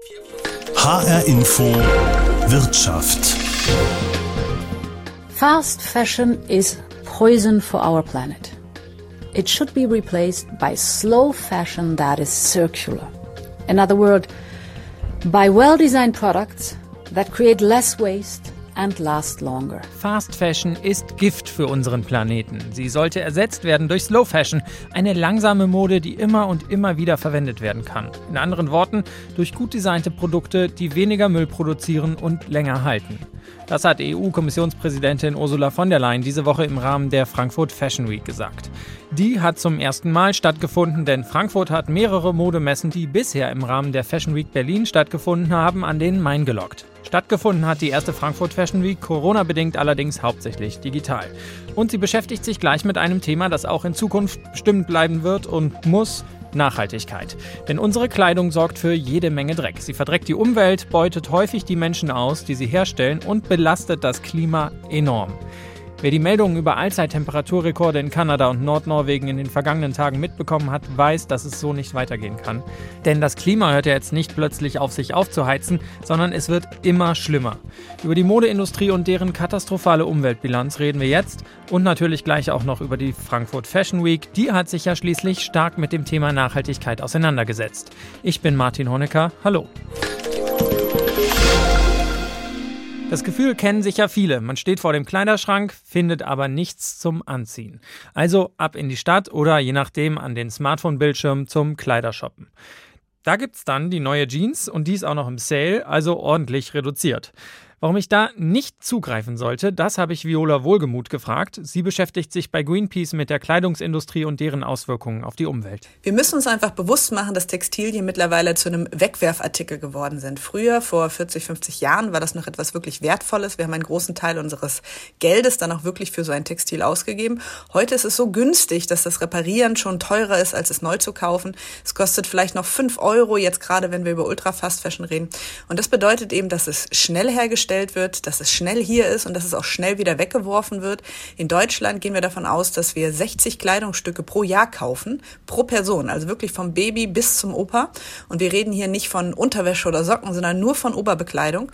HR Info Wirtschaft. Fast fashion is poison for our planet. It should be replaced by slow fashion that is circular. In other words, by well designed products that create less waste and last longer. Fast Fashion ist Gift für unseren Planeten. Sie sollte ersetzt werden durch Slow Fashion, eine langsame Mode, die immer und immer wieder verwendet werden kann. In anderen Worten, durch gut designte Produkte, die weniger Müll produzieren und länger halten. Das hat EU-Kommissionspräsidentin Ursula von der Leyen diese Woche im Rahmen der Frankfurt Fashion Week gesagt. Die hat zum ersten Mal stattgefunden, denn Frankfurt hat mehrere Modemessen, die bisher im Rahmen der Fashion Week Berlin stattgefunden haben, an den Main gelockt. Stattgefunden hat die erste Frankfurt Fashion Week, Corona-bedingt allerdings hauptsächlich digital. Und sie beschäftigt sich gleich mit einem Thema, das auch in Zukunft bestimmt bleiben wird und muss, Nachhaltigkeit. Denn unsere Kleidung sorgt für jede Menge Dreck. Sie verdreckt die Umwelt, beutet häufig die Menschen aus, die sie herstellen und belastet das Klima enorm. Wer die Meldungen über Allzeittemperaturrekorde in Kanada und Nordnorwegen in den vergangenen Tagen mitbekommen hat, weiß, dass es so nicht weitergehen kann. Denn das Klima hört ja jetzt nicht plötzlich auf sich aufzuheizen, sondern es wird immer schlimmer. Über die Modeindustrie und deren katastrophale Umweltbilanz reden wir jetzt und natürlich gleich auch noch über die Frankfurt Fashion Week. Die hat sich ja schließlich stark mit dem Thema Nachhaltigkeit auseinandergesetzt. Ich bin Martin Honecker. Hallo. Das Gefühl kennen sicher viele. Man steht vor dem Kleiderschrank, findet aber nichts zum Anziehen. Also ab in die Stadt oder je nachdem an den Smartphone-Bildschirm zum Kleidershoppen. Da gibt's dann die neue Jeans und die ist auch noch im Sale, also ordentlich reduziert. Warum ich da nicht zugreifen sollte, das habe ich Viola Wohlgemuth gefragt. Sie beschäftigt sich bei Greenpeace mit der Kleidungsindustrie und deren Auswirkungen auf die Umwelt. Wir müssen uns einfach bewusst machen, dass Textilien mittlerweile zu einem Wegwerfartikel geworden sind. Früher, vor 40, 50 Jahren, war das noch etwas wirklich Wertvolles. Wir haben einen großen Teil unseres Geldes dann auch wirklich für so ein Textil ausgegeben. Heute ist es so günstig, dass das Reparieren schon teurer ist, als es neu zu kaufen. Es kostet vielleicht noch 5 Euro, jetzt gerade wenn wir über Ultra Fast Fashion reden. Und das bedeutet eben, dass es schnell hergestellt hergestellt wird, dass es schnell hier ist und dass es auch schnell wieder weggeworfen wird. In Deutschland gehen wir davon aus, dass wir 60 Kleidungsstücke pro Jahr kaufen, pro Person, also wirklich vom Baby bis zum Opa. Und wir reden hier nicht von Unterwäsche oder Socken, sondern nur von Oberbekleidung.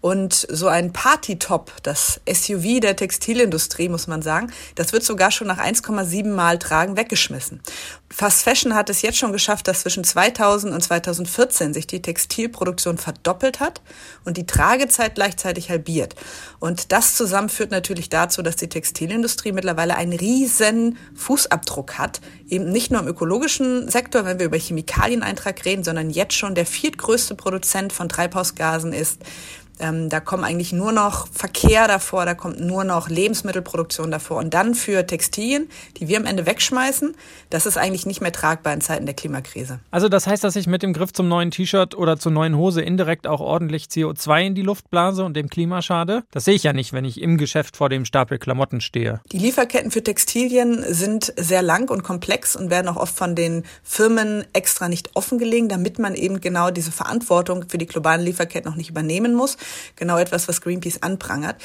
Und so ein Party-Top, das SUV der Textilindustrie, muss man sagen, das wird sogar schon nach 1,7 Mal Tragen weggeschmissen. Fast Fashion hat es jetzt schon geschafft, dass zwischen 2000 und 2014 sich die Textilproduktion verdoppelt hat und die Tragezeit gleichzeitig halbiert. Und das zusammen führt natürlich dazu, dass die Textilindustrie mittlerweile einen riesen Fußabdruck hat. Eben nicht nur im ökologischen Sektor, wenn wir über Chemikalieneintrag reden, sondern jetzt schon der viertgrößte Produzent von Treibhausgasen ist. Ähm, da kommen eigentlich nur noch Verkehr davor, da kommt nur noch Lebensmittelproduktion davor. Und dann für Textilien, die wir am Ende wegschmeißen, das ist eigentlich nicht mehr tragbar in Zeiten der Klimakrise. Also das heißt, dass ich mit dem Griff zum neuen T-Shirt oder zur neuen Hose indirekt auch ordentlich CO2 in die Luft blase und dem Klima schade? Das sehe ich ja nicht, wenn ich im Geschäft vor dem Stapel Klamotten stehe. Die Lieferketten für Textilien sind sehr lang und komplex und werden auch oft von den Firmen extra nicht offengelegt, damit man eben genau diese Verantwortung für die globalen Lieferketten noch nicht übernehmen muss genau etwas, was Greenpeace anprangert.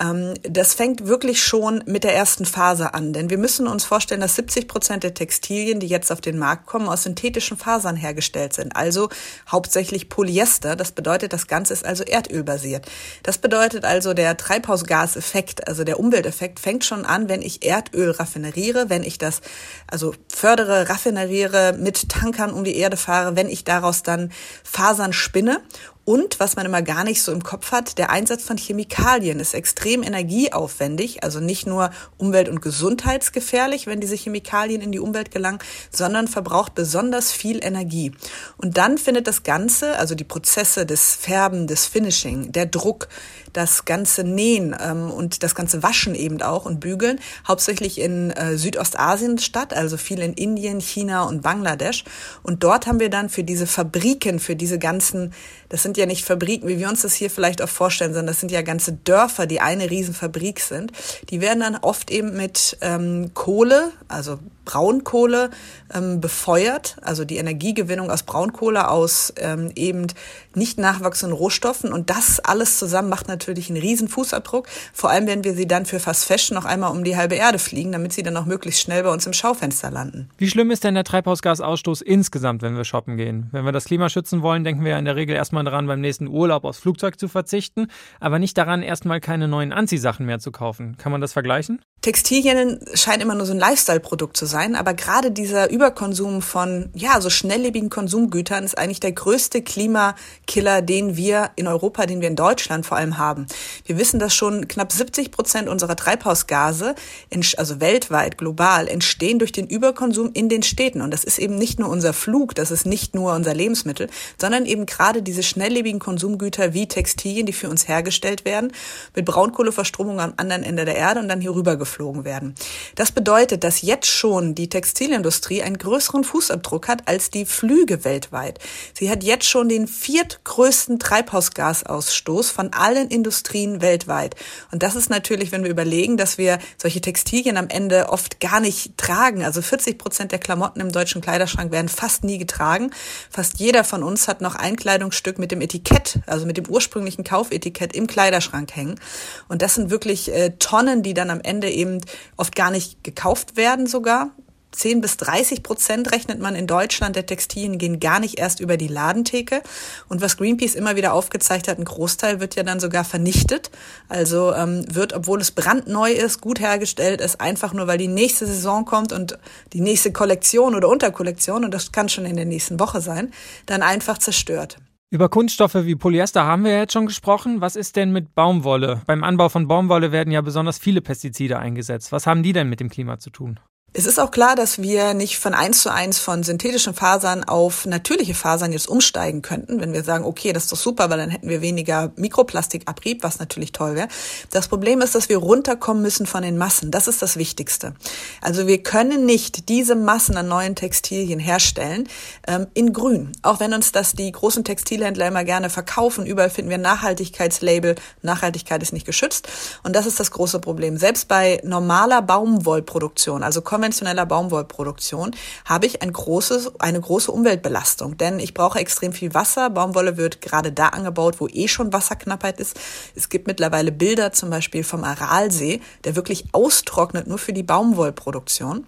Ähm, das fängt wirklich schon mit der ersten Phase an, denn wir müssen uns vorstellen, dass 70 Prozent der Textilien, die jetzt auf den Markt kommen, aus synthetischen Fasern hergestellt sind, also hauptsächlich Polyester. Das bedeutet, das Ganze ist also erdölbasiert. Das bedeutet also, der Treibhausgaseffekt, also der Umwelteffekt, fängt schon an, wenn ich Erdöl raffineriere, wenn ich das also fördere, raffineriere, mit Tankern um die Erde fahre, wenn ich daraus dann Fasern spinne und was man immer gar nicht so im Kopf hat, der Einsatz von Chemikalien ist extrem energieaufwendig, also nicht nur umwelt- und gesundheitsgefährlich, wenn diese Chemikalien in die Umwelt gelangen, sondern verbraucht besonders viel Energie. Und dann findet das Ganze, also die Prozesse des Färben, des Finishing, der Druck, das ganze Nähen ähm, und das ganze Waschen eben auch und Bügeln hauptsächlich in äh, Südostasien statt, also viel in Indien, China und Bangladesch. Und dort haben wir dann für diese Fabriken, für diese ganzen, das sind ja nicht Fabriken, wie wir uns das hier vielleicht auch vorstellen, sondern das sind ja ganze Dörfer, die eine Riesenfabrik sind. Die werden dann oft eben mit ähm, Kohle, also Braunkohle ähm, befeuert, also die Energiegewinnung aus Braunkohle aus ähm, eben nicht nachwachsenden Rohstoffen. Und das alles zusammen macht natürlich einen riesen Fußabdruck. Vor allem, wenn wir sie dann für Fast Fashion noch einmal um die halbe Erde fliegen, damit sie dann auch möglichst schnell bei uns im Schaufenster landen. Wie schlimm ist denn der Treibhausgasausstoß insgesamt, wenn wir shoppen gehen? Wenn wir das Klima schützen wollen, denken wir ja in der Regel erstmal daran, beim nächsten Urlaub aufs Flugzeug zu verzichten, aber nicht daran, erstmal keine neuen Anziehsachen mehr zu kaufen. Kann man das vergleichen? Textilien scheint immer nur so ein Lifestyle-Produkt zu sein, aber gerade dieser Überkonsum von ja so schnelllebigen Konsumgütern ist eigentlich der größte Klimakiller, den wir in Europa, den wir in Deutschland vor allem haben. Wir wissen, dass schon knapp 70 Prozent unserer Treibhausgase, also weltweit, global, entstehen durch den Überkonsum in den Städten. Und das ist eben nicht nur unser Flug, das ist nicht nur unser Lebensmittel, sondern eben gerade diese schnelllebigen Konsumgüter wie Textilien, die für uns hergestellt werden, mit Braunkohleverstromung am anderen Ende der Erde und dann hier rüber geflogen werden. Das bedeutet, dass jetzt schon die Textilindustrie einen größeren Fußabdruck hat als die Flüge weltweit. Sie hat jetzt schon den viertgrößten Treibhausgasausstoß von allen Industrien weltweit. Und das ist natürlich, wenn wir überlegen, dass wir solche Textilien am Ende oft gar nicht tragen. Also 40 Prozent der Klamotten im deutschen Kleiderschrank werden fast nie getragen. Fast jeder von uns hat noch ein Kleidungsstück mit dem Etikett, also mit dem ursprünglichen Kaufetikett im Kleiderschrank hängen. Und das sind wirklich äh, Tonnen, die dann am Ende eben oft gar nicht gekauft werden sogar. 10 bis 30 Prozent rechnet man in Deutschland der Textilien gehen gar nicht erst über die Ladentheke. Und was Greenpeace immer wieder aufgezeigt hat, ein Großteil wird ja dann sogar vernichtet. Also ähm, wird, obwohl es brandneu ist, gut hergestellt ist, einfach nur, weil die nächste Saison kommt und die nächste Kollektion oder Unterkollektion, und das kann schon in der nächsten Woche sein, dann einfach zerstört. Über Kunststoffe wie Polyester haben wir ja jetzt schon gesprochen. Was ist denn mit Baumwolle? Beim Anbau von Baumwolle werden ja besonders viele Pestizide eingesetzt. Was haben die denn mit dem Klima zu tun? Es ist auch klar, dass wir nicht von eins zu eins von synthetischen Fasern auf natürliche Fasern jetzt umsteigen könnten, wenn wir sagen, okay, das ist doch super, weil dann hätten wir weniger Mikroplastikabrieb, was natürlich toll wäre. Das Problem ist, dass wir runterkommen müssen von den Massen. Das ist das Wichtigste. Also wir können nicht diese Massen an neuen Textilien herstellen ähm, in Grün. Auch wenn uns das die großen Textilhändler immer gerne verkaufen. Überall finden wir Nachhaltigkeitslabel. Nachhaltigkeit ist nicht geschützt. Und das ist das große Problem. Selbst bei normaler Baumwollproduktion, also konventioneller Baumwollproduktion habe ich ein großes, eine große Umweltbelastung, denn ich brauche extrem viel Wasser. Baumwolle wird gerade da angebaut, wo eh schon Wasserknappheit ist. Es gibt mittlerweile Bilder zum Beispiel vom Aralsee, der wirklich austrocknet nur für die Baumwollproduktion.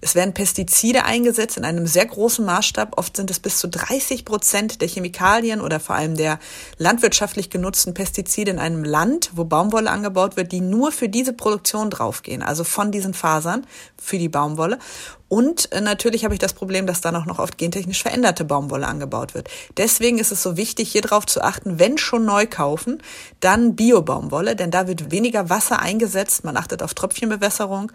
Es werden Pestizide eingesetzt in einem sehr großen Maßstab. Oft sind es bis zu 30 Prozent der Chemikalien oder vor allem der landwirtschaftlich genutzten Pestizide in einem Land, wo Baumwolle angebaut wird, die nur für diese Produktion draufgehen, also von diesen Fasern für die Baumwolle. Und äh, natürlich habe ich das Problem, dass dann auch noch oft gentechnisch veränderte Baumwolle angebaut wird. Deswegen ist es so wichtig, hier drauf zu achten, wenn schon neu kaufen, dann Bio-Baumwolle, denn da wird weniger Wasser eingesetzt. Man achtet auf Tröpfchenbewässerung.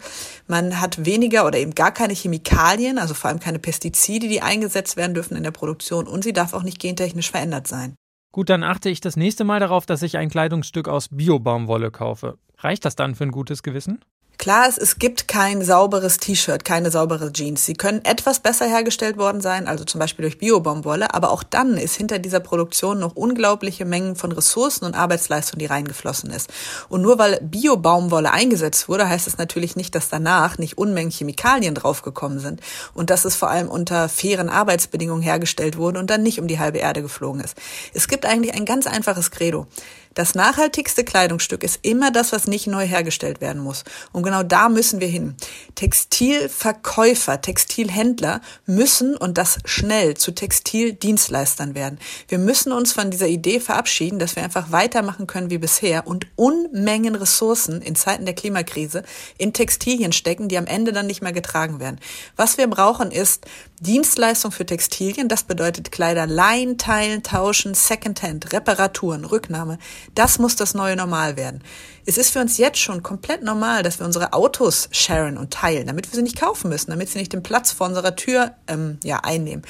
Man hat weniger oder eben gar keine Chemikalien, also vor allem keine Pestizide, die eingesetzt werden dürfen in der Produktion. Und sie darf auch nicht gentechnisch verändert sein. Gut, dann achte ich das nächste Mal darauf, dass ich ein Kleidungsstück aus Bio-Baumwolle kaufe. Reicht das dann für ein gutes Gewissen? Klar ist, es gibt kein sauberes T-Shirt, keine saubere Jeans. Sie können etwas besser hergestellt worden sein, also zum Beispiel durch Bio-Baumwolle, aber auch dann ist hinter dieser Produktion noch unglaubliche Mengen von Ressourcen und Arbeitsleistung, die reingeflossen ist. Und nur weil Bio-Baumwolle eingesetzt wurde, heißt es natürlich nicht, dass danach nicht Unmengen Chemikalien draufgekommen sind und dass es vor allem unter fairen Arbeitsbedingungen hergestellt wurde und dann nicht um die halbe Erde geflogen ist. Es gibt eigentlich ein ganz einfaches Credo. Das nachhaltigste Kleidungsstück ist immer das, was nicht neu hergestellt werden muss. Und genau da müssen wir hin. Textilverkäufer, Textilhändler müssen und das schnell zu Textildienstleistern werden. Wir müssen uns von dieser Idee verabschieden, dass wir einfach weitermachen können wie bisher und Unmengen Ressourcen in Zeiten der Klimakrise in Textilien stecken, die am Ende dann nicht mehr getragen werden. Was wir brauchen ist Dienstleistung für Textilien. Das bedeutet Kleider leihen, teilen, tauschen, Secondhand, Reparaturen, Rücknahme. Das muss das neue Normal werden. Es ist für uns jetzt schon komplett normal, dass wir unsere Autos sharen und teilen, damit wir sie nicht kaufen müssen, damit sie nicht den Platz vor unserer Tür ähm, ja, einnehmen.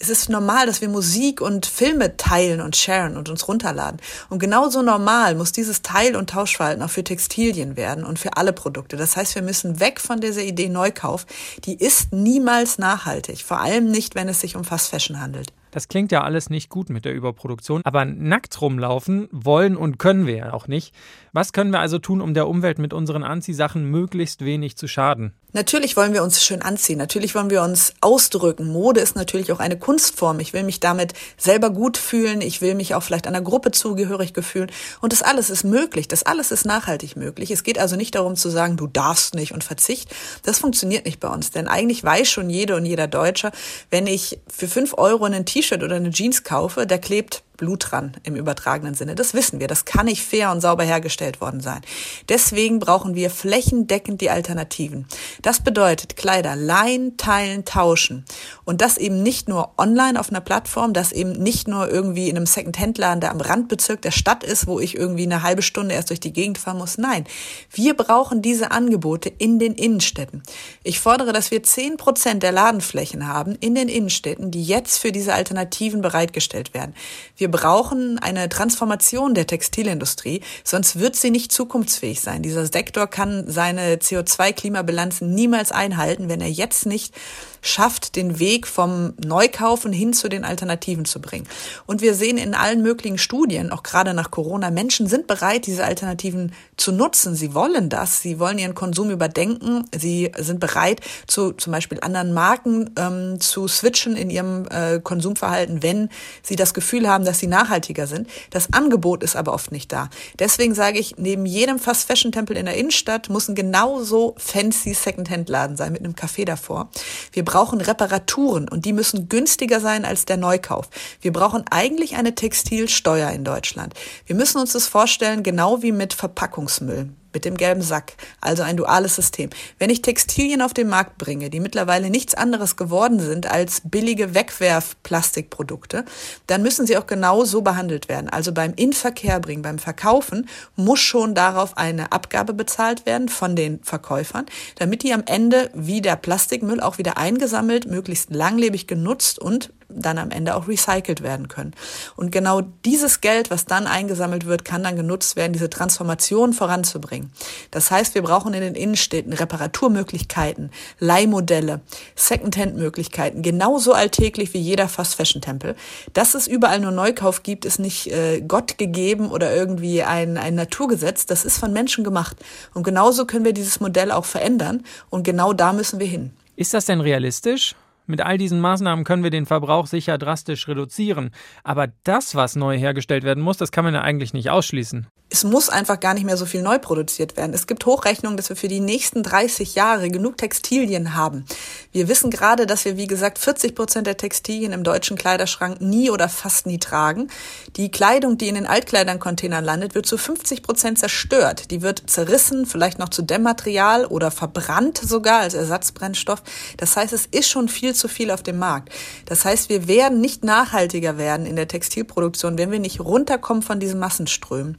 Es ist normal, dass wir Musik und Filme teilen und sharen und uns runterladen. Und genauso normal muss dieses Teil- und Tauschverhalten auch für Textilien werden und für alle Produkte. Das heißt, wir müssen weg von dieser Idee Neukauf. Die ist niemals nachhaltig. Vor allem nicht, wenn es sich um Fast Fashion handelt. Das klingt ja alles nicht gut mit der Überproduktion, aber nackt rumlaufen wollen und können wir ja auch nicht. Was können wir also tun, um der Umwelt mit unseren Anziehsachen möglichst wenig zu schaden? Natürlich wollen wir uns schön anziehen, natürlich wollen wir uns ausdrücken. Mode ist natürlich auch eine Kunstform. Ich will mich damit selber gut fühlen, ich will mich auch vielleicht einer Gruppe zugehörig fühlen. Und das alles ist möglich, das alles ist nachhaltig möglich. Es geht also nicht darum zu sagen, du darfst nicht und verzicht. Das funktioniert nicht bei uns, denn eigentlich weiß schon jede und jeder Deutscher, wenn ich für fünf Euro einen T-Shirt oder eine Jeans kaufe, da klebt Blut dran im übertragenen Sinne. Das wissen wir. Das kann nicht fair und sauber hergestellt worden sein. Deswegen brauchen wir flächendeckend die Alternativen. Das bedeutet Kleider leihen, teilen, tauschen. Und das eben nicht nur online auf einer Plattform, das eben nicht nur irgendwie in einem Second-Hand-Laden, der am Randbezirk der Stadt ist, wo ich irgendwie eine halbe Stunde erst durch die Gegend fahren muss. Nein, wir brauchen diese Angebote in den Innenstädten. Ich fordere, dass wir zehn Prozent der Ladenflächen haben in den Innenstädten, die jetzt für diese Alternativen bereitgestellt werden. Wir wir brauchen eine Transformation der Textilindustrie, sonst wird sie nicht zukunftsfähig sein. Dieser Sektor kann seine CO2-Klimabilanzen niemals einhalten, wenn er jetzt nicht schafft, den Weg vom Neukaufen hin zu den Alternativen zu bringen. Und wir sehen in allen möglichen Studien, auch gerade nach Corona, Menschen sind bereit, diese Alternativen zu nutzen. Sie wollen das. Sie wollen ihren Konsum überdenken. Sie sind bereit, zu zum Beispiel anderen Marken ähm, zu switchen in ihrem äh, Konsumverhalten, wenn sie das Gefühl haben, dass sie nachhaltiger sind. Das Angebot ist aber oft nicht da. Deswegen sage ich, neben jedem Fast Fashion Tempel in der Innenstadt muss ein genauso fancy Secondhand-Laden sein mit einem Café davor. Wir brauchen Reparaturen und die müssen günstiger sein als der Neukauf. Wir brauchen eigentlich eine Textilsteuer in Deutschland. Wir müssen uns das vorstellen, genau wie mit Verpackungsmüll mit dem gelben Sack, also ein duales System. Wenn ich Textilien auf den Markt bringe, die mittlerweile nichts anderes geworden sind als billige Wegwerfplastikprodukte, dann müssen sie auch genau so behandelt werden. Also beim Inverkehr bringen, beim Verkaufen muss schon darauf eine Abgabe bezahlt werden von den Verkäufern, damit die am Ende wie der Plastikmüll auch wieder eingesammelt, möglichst langlebig genutzt und dann am Ende auch recycelt werden können. Und genau dieses Geld, was dann eingesammelt wird, kann dann genutzt werden, diese Transformation voranzubringen. Das heißt, wir brauchen in den Innenstädten Reparaturmöglichkeiten, Leihmodelle, Secondhand-Möglichkeiten, genauso alltäglich wie jeder Fast-Fashion-Tempel. Dass es überall nur Neukauf gibt, ist nicht äh, Gott gegeben oder irgendwie ein, ein Naturgesetz. Das ist von Menschen gemacht. Und genauso können wir dieses Modell auch verändern. Und genau da müssen wir hin. Ist das denn realistisch? Mit all diesen Maßnahmen können wir den Verbrauch sicher drastisch reduzieren. Aber das, was neu hergestellt werden muss, das kann man ja eigentlich nicht ausschließen es muss einfach gar nicht mehr so viel neu produziert werden. Es gibt Hochrechnungen, dass wir für die nächsten 30 Jahre genug Textilien haben. Wir wissen gerade, dass wir, wie gesagt, 40 Prozent der Textilien im deutschen Kleiderschrank nie oder fast nie tragen. Die Kleidung, die in den Altkleiderncontainern landet, wird zu 50 Prozent zerstört. Die wird zerrissen, vielleicht noch zu Dämmmaterial oder verbrannt sogar als Ersatzbrennstoff. Das heißt, es ist schon viel zu viel auf dem Markt. Das heißt, wir werden nicht nachhaltiger werden in der Textilproduktion, wenn wir nicht runterkommen von diesen Massenströmen.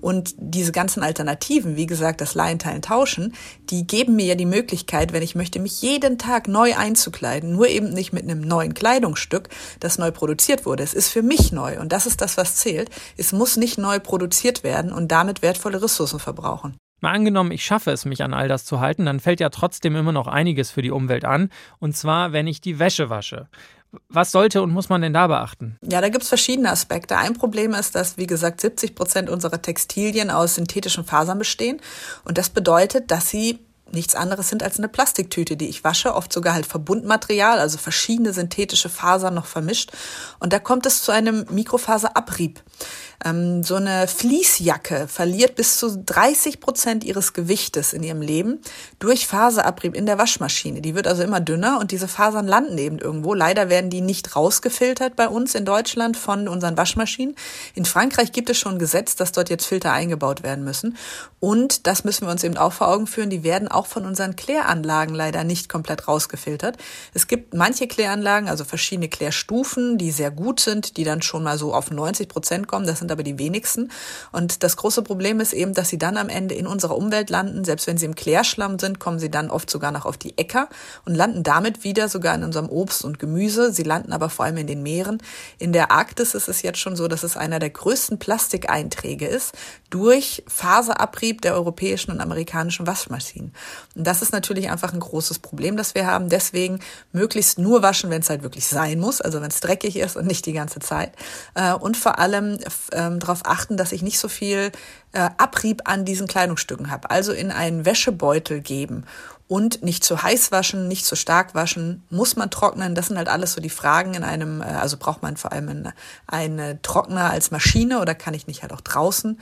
Und diese ganzen Alternativen, wie gesagt, das Leihen, Teilen, Tauschen, die geben mir ja die Möglichkeit, wenn ich möchte, mich jeden Tag neu einzukleiden, nur eben nicht mit einem neuen Kleidungsstück, das neu produziert wurde. Es ist für mich neu und das ist das, was zählt. Es muss nicht neu produziert werden und damit wertvolle Ressourcen verbrauchen. Mal angenommen, ich schaffe es, mich an all das zu halten, dann fällt ja trotzdem immer noch einiges für die Umwelt an. Und zwar, wenn ich die Wäsche wasche. Was sollte und muss man denn da beachten? Ja, da gibt's verschiedene Aspekte. Ein Problem ist, dass, wie gesagt, 70 Prozent unserer Textilien aus synthetischen Fasern bestehen. Und das bedeutet, dass sie nichts anderes sind als eine Plastiktüte, die ich wasche, oft sogar halt Verbundmaterial, also verschiedene synthetische Fasern noch vermischt. Und da kommt es zu einem Mikrofaserabrieb. Ähm, so eine Fließjacke verliert bis zu 30 Prozent ihres Gewichtes in ihrem Leben durch Faserabrieb in der Waschmaschine. Die wird also immer dünner und diese Fasern landen eben irgendwo. Leider werden die nicht rausgefiltert bei uns in Deutschland von unseren Waschmaschinen. In Frankreich gibt es schon ein Gesetz, dass dort jetzt Filter eingebaut werden müssen. Und das müssen wir uns eben auch vor Augen führen. Die werden auch von unseren Kläranlagen leider nicht komplett rausgefiltert. Es gibt manche Kläranlagen, also verschiedene Klärstufen, die sehr gut sind, die dann schon mal so auf 90 Prozent kommen. Das sind aber die wenigsten. Und das große Problem ist eben, dass sie dann am Ende in unserer Umwelt landen. Selbst wenn sie im Klärschlamm sind, kommen sie dann oft sogar noch auf die Äcker und landen damit wieder sogar in unserem Obst und Gemüse. Sie landen aber vor allem in den Meeren. In der Arktis ist es jetzt schon so, dass es einer der größten Plastikeinträge ist durch Faserabrieb der europäischen und amerikanischen Waschmaschinen. Und das ist natürlich einfach ein großes Problem, das wir haben. Deswegen möglichst nur waschen, wenn es halt wirklich sein muss, also wenn es dreckig ist und nicht die ganze Zeit. Äh, und vor allem ähm, darauf achten, dass ich nicht so viel äh, Abrieb an diesen Kleidungsstücken habe. Also in einen Wäschebeutel geben und nicht zu heiß waschen, nicht zu stark waschen, muss man trocknen. Das sind halt alles so die Fragen in einem, äh, also braucht man vor allem einen, einen Trockner als Maschine oder kann ich nicht halt auch draußen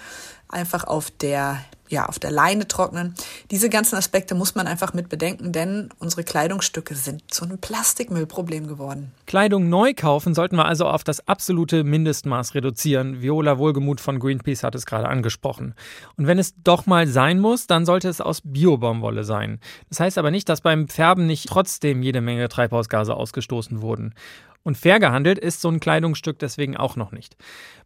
einfach auf der ja, auf der Leine trocknen. Diese ganzen Aspekte muss man einfach mit bedenken, denn unsere Kleidungsstücke sind zu einem Plastikmüllproblem geworden. Kleidung neu kaufen sollten wir also auf das absolute Mindestmaß reduzieren. Viola Wohlgemuth von Greenpeace hat es gerade angesprochen. Und wenn es doch mal sein muss, dann sollte es aus Biobaumwolle sein. Das heißt aber nicht, dass beim Färben nicht trotzdem jede Menge Treibhausgase ausgestoßen wurden. Und fair gehandelt ist so ein Kleidungsstück deswegen auch noch nicht.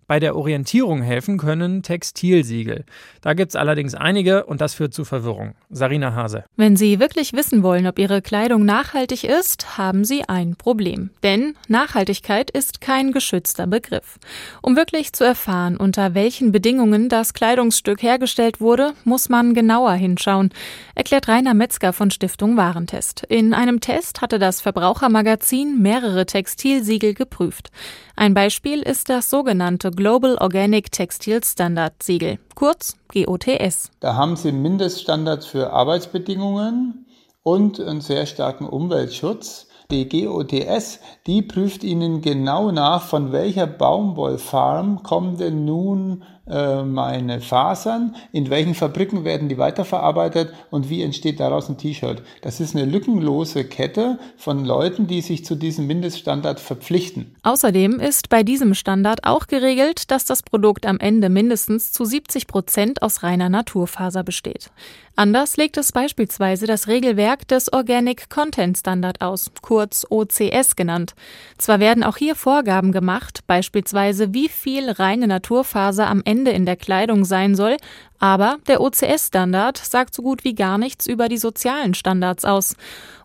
Bei der Orientierung helfen können Textilsiegel. Da gibt es allerdings einige und das führt zu Verwirrung. Sarina Hase. Wenn Sie wirklich wissen wollen, ob Ihre Kleidung nachhaltig ist, haben Sie ein Problem. Denn Nachhaltigkeit ist kein geschützter Begriff. Um wirklich zu erfahren, unter welchen Bedingungen das Kleidungsstück hergestellt wurde, muss man genauer hinschauen, erklärt Rainer Metzger von Stiftung Warentest. In einem Test hatte das Verbrauchermagazin mehrere Textilsiegel geprüft. Ein Beispiel ist das sogenannte Global Organic Textile Standard Siegel, kurz GOTS. Da haben Sie Mindeststandards für Arbeitsbedingungen und einen sehr starken Umweltschutz. Die GOTS, die prüft Ihnen genau nach, von welcher Baumwollfarm kommen denn nun äh, meine Fasern, in welchen Fabriken werden die weiterverarbeitet und wie entsteht daraus ein T-Shirt. Das ist eine lückenlose Kette von Leuten, die sich zu diesem Mindeststandard verpflichten. Außerdem ist bei diesem Standard auch geregelt, dass das Produkt am Ende mindestens zu 70 Prozent aus reiner Naturfaser besteht. Anders legt es beispielsweise das Regelwerk des Organic Content Standard aus, kurz OCS genannt. Zwar werden auch hier Vorgaben gemacht, beispielsweise wie viel reine Naturfaser am Ende Ende in der Kleidung sein soll, aber der OCS-Standard sagt so gut wie gar nichts über die sozialen Standards aus.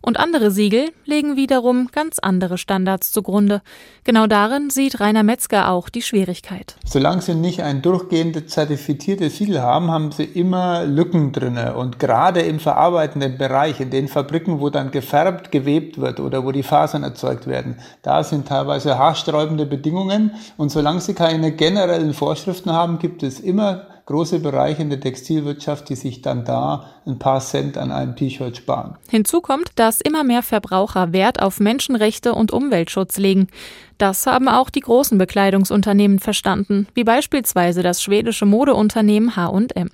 Und andere Siegel legen wiederum ganz andere Standards zugrunde. Genau darin sieht Rainer Metzger auch die Schwierigkeit. Solange Sie nicht ein durchgehend zertifiziertes Siegel haben, haben Sie immer Lücken drin. Und gerade im verarbeitenden Bereich, in den Fabriken, wo dann gefärbt, gewebt wird oder wo die Fasern erzeugt werden, da sind teilweise haarsträubende Bedingungen. Und solange Sie keine generellen Vorschriften haben, gibt es immer große Bereiche in der Textilwirtschaft, die sich dann da ein paar Cent an einem T-Shirt sparen. Hinzu kommt, dass immer mehr Verbraucher Wert auf Menschenrechte und Umweltschutz legen. Das haben auch die großen Bekleidungsunternehmen verstanden, wie beispielsweise das schwedische Modeunternehmen H&M.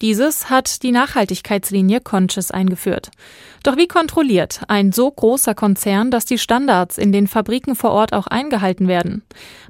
Dieses hat die Nachhaltigkeitslinie Conscious eingeführt. Doch wie kontrolliert ein so großer Konzern, dass die Standards in den Fabriken vor Ort auch eingehalten werden?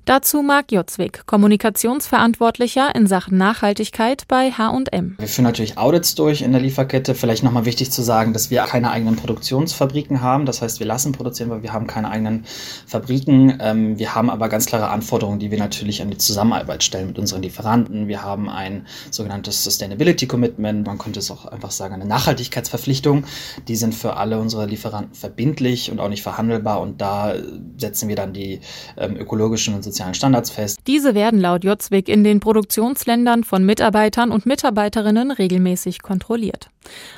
Dazu Marc Jotzwig, Kommunikationsverantwortlicher in Sachen Nachhaltigkeit bei H&M. Wir führen natürlich Audits durch in der Lieferkette. Vielleicht nochmal wichtig zu sagen, dass wir keine eigenen Produktionsfabriken haben. Das heißt, wir lassen produzieren, weil wir haben keine eigenen Fabriken. Ähm, wir haben aber ganz klare Anforderungen, die wir natürlich an die Zusammenarbeit stellen mit unseren Lieferanten. Wir haben ein sogenanntes Sustainability Commitment. Man könnte es auch einfach sagen, eine Nachhaltigkeitsverpflichtung. Die sind für alle unsere Lieferanten verbindlich und auch nicht verhandelbar und da setzen wir dann die ähm, ökologischen und sozialen Standards fest. Diese werden laut Jotzwig in den Produktionsländern von Mitarbeitern und Mitarbeiterinnen regelmäßig kontrolliert.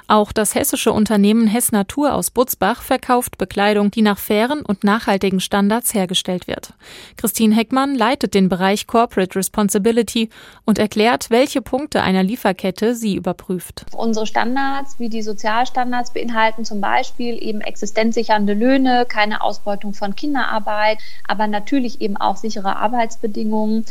Auch das hessische Unternehmen Hess Natur aus Butzbach verkauft Bekleidung, die nach fairen und nachhaltigen Standards hergestellt wird. Christine Heckmann leitet den Bereich Corporate Responsibility und erklärt, welche Punkte einer Lieferkette sie überprüft. Unsere Standards wie die Sozialstandards beinhalten zum Beispiel eben existenzsichernde Löhne, keine Ausbeutung von Kinderarbeit, aber natürlich eben auch sichere Arbeitsbedingungen.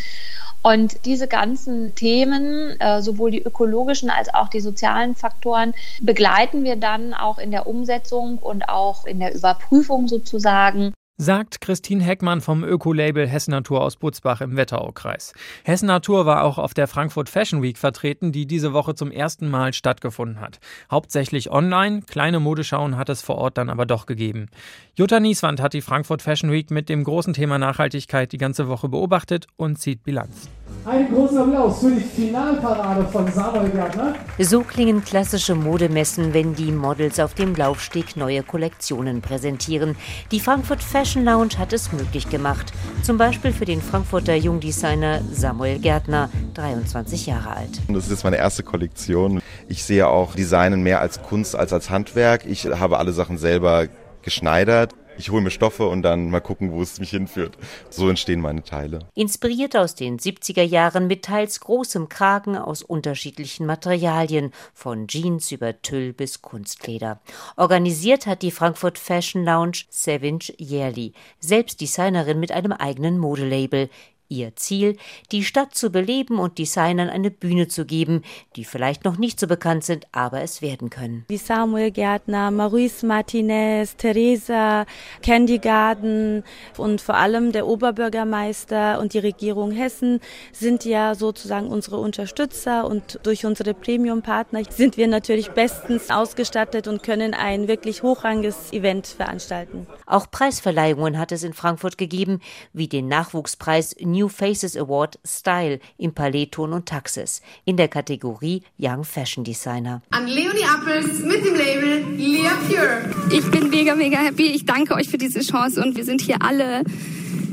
Und diese ganzen Themen, äh, sowohl die ökologischen als auch die sozialen Faktoren, begleiten wir dann auch in der Umsetzung und auch in der Überprüfung sozusagen sagt Christine Heckmann vom Ökolabel Hessen Natur aus Butzbach im Wetteraukreis. Hessen Natur war auch auf der Frankfurt Fashion Week vertreten, die diese Woche zum ersten Mal stattgefunden hat. Hauptsächlich online, kleine Modeschauen hat es vor Ort dann aber doch gegeben. Jutta Nieswand hat die Frankfurt Fashion Week mit dem großen Thema Nachhaltigkeit die ganze Woche beobachtet und zieht Bilanz. Einen großen Applaus für die Finalparade von Samuel Gärtner. So klingen klassische Modemessen, wenn die Models auf dem Laufsteg neue Kollektionen präsentieren. Die Frankfurt Fashion Lounge hat es möglich gemacht. Zum Beispiel für den Frankfurter Jungdesigner Samuel Gärtner, 23 Jahre alt. Das ist jetzt meine erste Kollektion. Ich sehe auch Designen mehr als Kunst als als Handwerk. Ich habe alle Sachen selber geschneidert ich hole mir Stoffe und dann mal gucken, wo es mich hinführt. So entstehen meine Teile. Inspiriert aus den 70er Jahren mit teils großem Kragen aus unterschiedlichen Materialien, von Jeans über Tüll bis Kunstleder. Organisiert hat die Frankfurt Fashion Lounge Savage Yearly, selbst Designerin mit einem eigenen Modelabel. Ihr Ziel, die Stadt zu beleben und Designern eine Bühne zu geben, die vielleicht noch nicht so bekannt sind, aber es werden können. Wie Samuel Gärtner, Maurice Martinez, Theresa, Candy Garden und vor allem der Oberbürgermeister und die Regierung Hessen sind ja sozusagen unsere Unterstützer und durch unsere Premium-Partner sind wir natürlich bestens ausgestattet und können ein wirklich hochrangiges Event veranstalten. Auch Preisverleihungen hat es in Frankfurt gegeben, wie den Nachwuchspreis New Faces Award Style im Paletton und Taxis in der Kategorie Young Fashion Designer. An Leonie Appels mit dem Label Lea Pure. Ich bin mega, mega happy. Ich danke euch für diese Chance und wir sind hier alle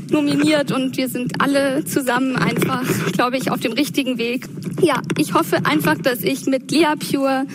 nominiert und wir sind alle zusammen einfach, glaube ich, auf dem richtigen Weg. Ja, ich hoffe einfach, dass ich mit Lea Pure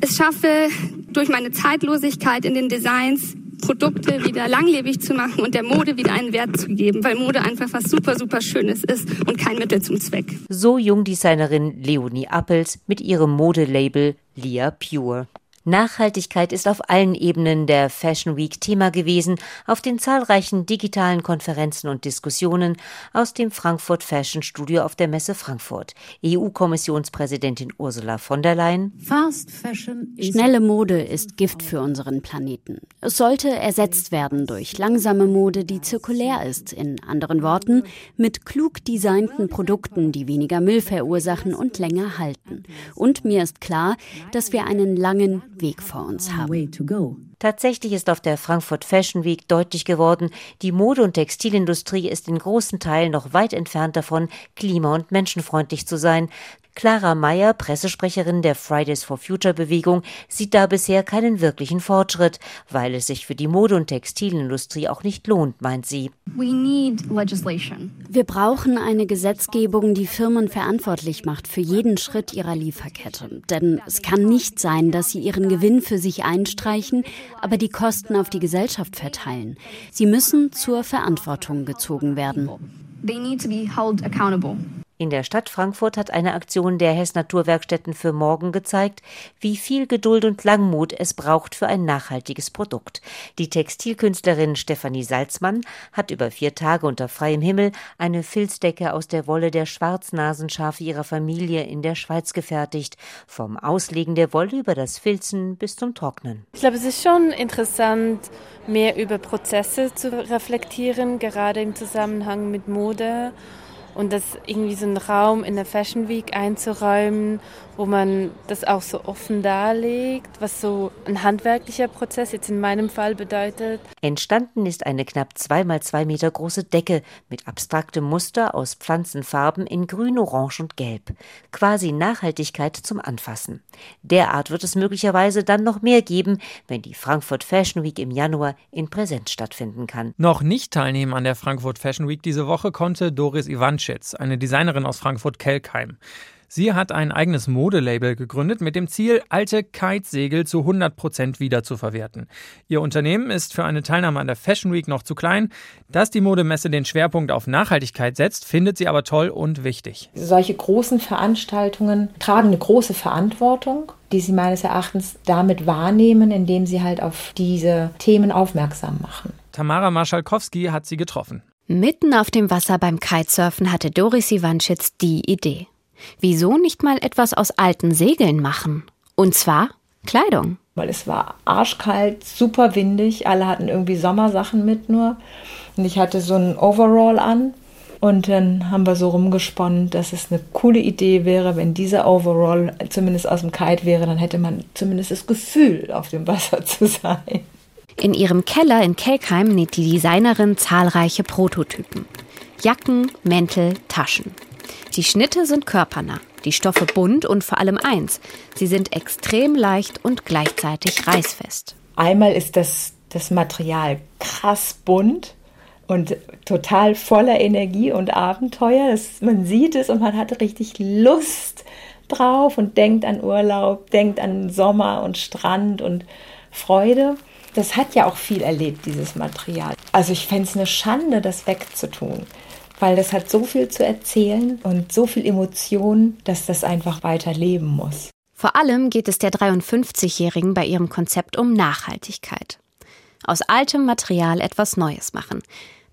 es schaffe, durch meine Zeitlosigkeit in den Designs Produkte wieder langlebig zu machen und der Mode wieder einen Wert zu geben, weil Mode einfach was super, super Schönes ist und kein Mittel zum Zweck. So Jungdesignerin Leonie Appels mit ihrem Modelabel Lia Pure. Nachhaltigkeit ist auf allen Ebenen der Fashion Week Thema gewesen, auf den zahlreichen digitalen Konferenzen und Diskussionen aus dem Frankfurt Fashion Studio auf der Messe Frankfurt. EU-Kommissionspräsidentin Ursula von der Leyen. Fast Fashion Schnelle Mode ist Gift für unseren Planeten. Es sollte ersetzt werden durch langsame Mode, die zirkulär ist. In anderen Worten, mit klug designten Produkten, die weniger Müll verursachen und länger halten. Und mir ist klar, dass wir einen langen Weg vor uns haben. Tatsächlich ist auf der Frankfurt Fashion Week deutlich geworden, die Mode- und Textilindustrie ist in großen Teilen noch weit entfernt davon, klima- und menschenfreundlich zu sein. Clara Meyer, Pressesprecherin der Fridays for Future Bewegung, sieht da bisher keinen wirklichen Fortschritt, weil es sich für die Mode- und Textilindustrie auch nicht lohnt, meint sie. Wir brauchen eine Gesetzgebung, die Firmen verantwortlich macht für jeden Schritt ihrer Lieferkette. Denn es kann nicht sein, dass sie ihren Gewinn für sich einstreichen, aber die Kosten auf die Gesellschaft verteilen. Sie müssen zur Verantwortung gezogen werden. In der Stadt Frankfurt hat eine Aktion der Hess Naturwerkstätten für morgen gezeigt, wie viel Geduld und Langmut es braucht für ein nachhaltiges Produkt. Die Textilkünstlerin Stefanie Salzmann hat über vier Tage unter freiem Himmel eine Filzdecke aus der Wolle der Schwarznasenschafe ihrer Familie in der Schweiz gefertigt. Vom Auslegen der Wolle über das Filzen bis zum Trocknen. Ich glaube, es ist schon interessant, mehr über Prozesse zu reflektieren, gerade im Zusammenhang mit Mode und das irgendwie so einen Raum in der Fashion Week einzuräumen, wo man das auch so offen darlegt, was so ein handwerklicher Prozess jetzt in meinem Fall bedeutet. Entstanden ist eine knapp zwei mal zwei Meter große Decke mit abstraktem Muster aus Pflanzenfarben in Grün, Orange und Gelb. Quasi Nachhaltigkeit zum Anfassen. Derart wird es möglicherweise dann noch mehr geben, wenn die Frankfurt Fashion Week im Januar in Präsenz stattfinden kann. Noch nicht teilnehmen an der Frankfurt Fashion Week diese Woche konnte Doris Ivanschitz, eine Designerin aus Frankfurt-Kelkheim. Sie hat ein eigenes Modelabel gegründet mit dem Ziel, alte Kitesegel zu 100 Prozent wiederzuverwerten. Ihr Unternehmen ist für eine Teilnahme an der Fashion Week noch zu klein. Dass die Modemesse den Schwerpunkt auf Nachhaltigkeit setzt, findet sie aber toll und wichtig. Solche großen Veranstaltungen tragen eine große Verantwortung die sie meines Erachtens damit wahrnehmen, indem sie halt auf diese Themen aufmerksam machen. Tamara Marschalkowski hat sie getroffen. Mitten auf dem Wasser beim Kitesurfen hatte Doris Iwanschitz die Idee. Wieso nicht mal etwas aus alten Segeln machen? Und zwar Kleidung. Weil es war arschkalt, super windig, alle hatten irgendwie Sommersachen mit nur. Und ich hatte so ein Overall an. Und dann haben wir so rumgesponnen, dass es eine coole Idee wäre, wenn dieser Overall zumindest aus dem Kite wäre, dann hätte man zumindest das Gefühl, auf dem Wasser zu sein. In ihrem Keller in Kelkheim näht die Designerin zahlreiche Prototypen. Jacken, Mäntel, Taschen. Die Schnitte sind körpernah, die Stoffe bunt und vor allem eins. Sie sind extrem leicht und gleichzeitig reißfest. Einmal ist das, das Material krass bunt und total voller Energie und Abenteuer. Das, man sieht es und man hat richtig Lust drauf und denkt an Urlaub, denkt an Sommer und Strand und Freude. Das hat ja auch viel erlebt, dieses Material. Also ich fände es eine Schande, das wegzutun, weil das hat so viel zu erzählen und so viel Emotion, dass das einfach weiter leben muss. Vor allem geht es der 53-Jährigen bei ihrem Konzept um Nachhaltigkeit. Aus altem Material etwas Neues machen.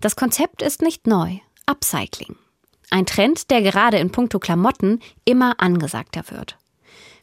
Das Konzept ist nicht neu. Upcycling. Ein Trend, der gerade in puncto Klamotten immer angesagter wird.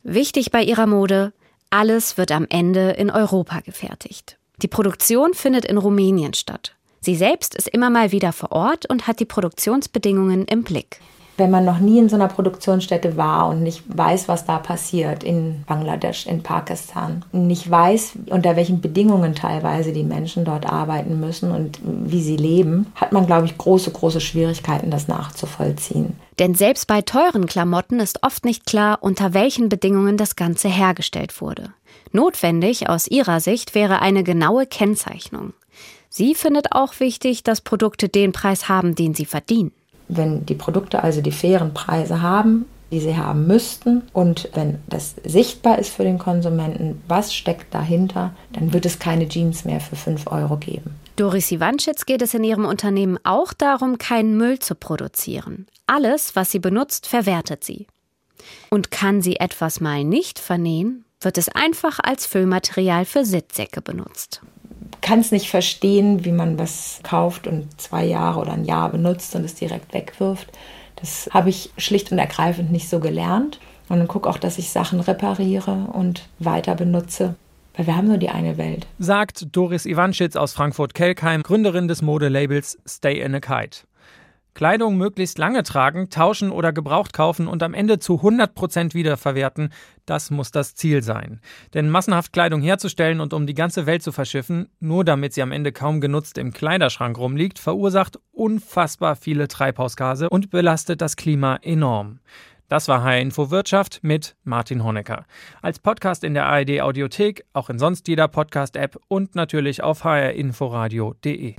Wichtig bei ihrer Mode, alles wird am Ende in Europa gefertigt. Die Produktion findet in Rumänien statt. Sie selbst ist immer mal wieder vor Ort und hat die Produktionsbedingungen im Blick wenn man noch nie in so einer Produktionsstätte war und nicht weiß, was da passiert in Bangladesch, in Pakistan, nicht weiß, unter welchen Bedingungen teilweise die Menschen dort arbeiten müssen und wie sie leben, hat man, glaube ich, große, große Schwierigkeiten, das nachzuvollziehen. Denn selbst bei teuren Klamotten ist oft nicht klar, unter welchen Bedingungen das Ganze hergestellt wurde. Notwendig aus ihrer Sicht wäre eine genaue Kennzeichnung. Sie findet auch wichtig, dass Produkte den Preis haben, den sie verdienen wenn die Produkte also die fairen Preise haben, die sie haben müssten und wenn das sichtbar ist für den Konsumenten, was steckt dahinter, dann wird es keine Jeans mehr für 5 Euro geben. Doris Iwanschitz geht es in ihrem Unternehmen auch darum, keinen Müll zu produzieren. Alles, was sie benutzt, verwertet sie. Und kann sie etwas mal nicht vernähen, wird es einfach als Füllmaterial für Sitzsäcke benutzt kann es nicht verstehen, wie man was kauft und zwei Jahre oder ein Jahr benutzt und es direkt wegwirft. Das habe ich schlicht und ergreifend nicht so gelernt. Und dann gucke auch, dass ich Sachen repariere und weiter benutze. Weil wir haben nur die eine Welt. Sagt Doris Iwanschitz aus Frankfurt-Kelkheim, Gründerin des Modelabels Stay in a Kite. Kleidung möglichst lange tragen, tauschen oder gebraucht kaufen und am Ende zu 100% wiederverwerten, das muss das Ziel sein. Denn massenhaft Kleidung herzustellen und um die ganze Welt zu verschiffen, nur damit sie am Ende kaum genutzt im Kleiderschrank rumliegt, verursacht unfassbar viele Treibhausgase und belastet das Klima enorm. Das war HR Info Wirtschaft mit Martin Honecker. Als Podcast in der ARD Audiothek, auch in sonst jeder Podcast-App und natürlich auf hrinforadio.de.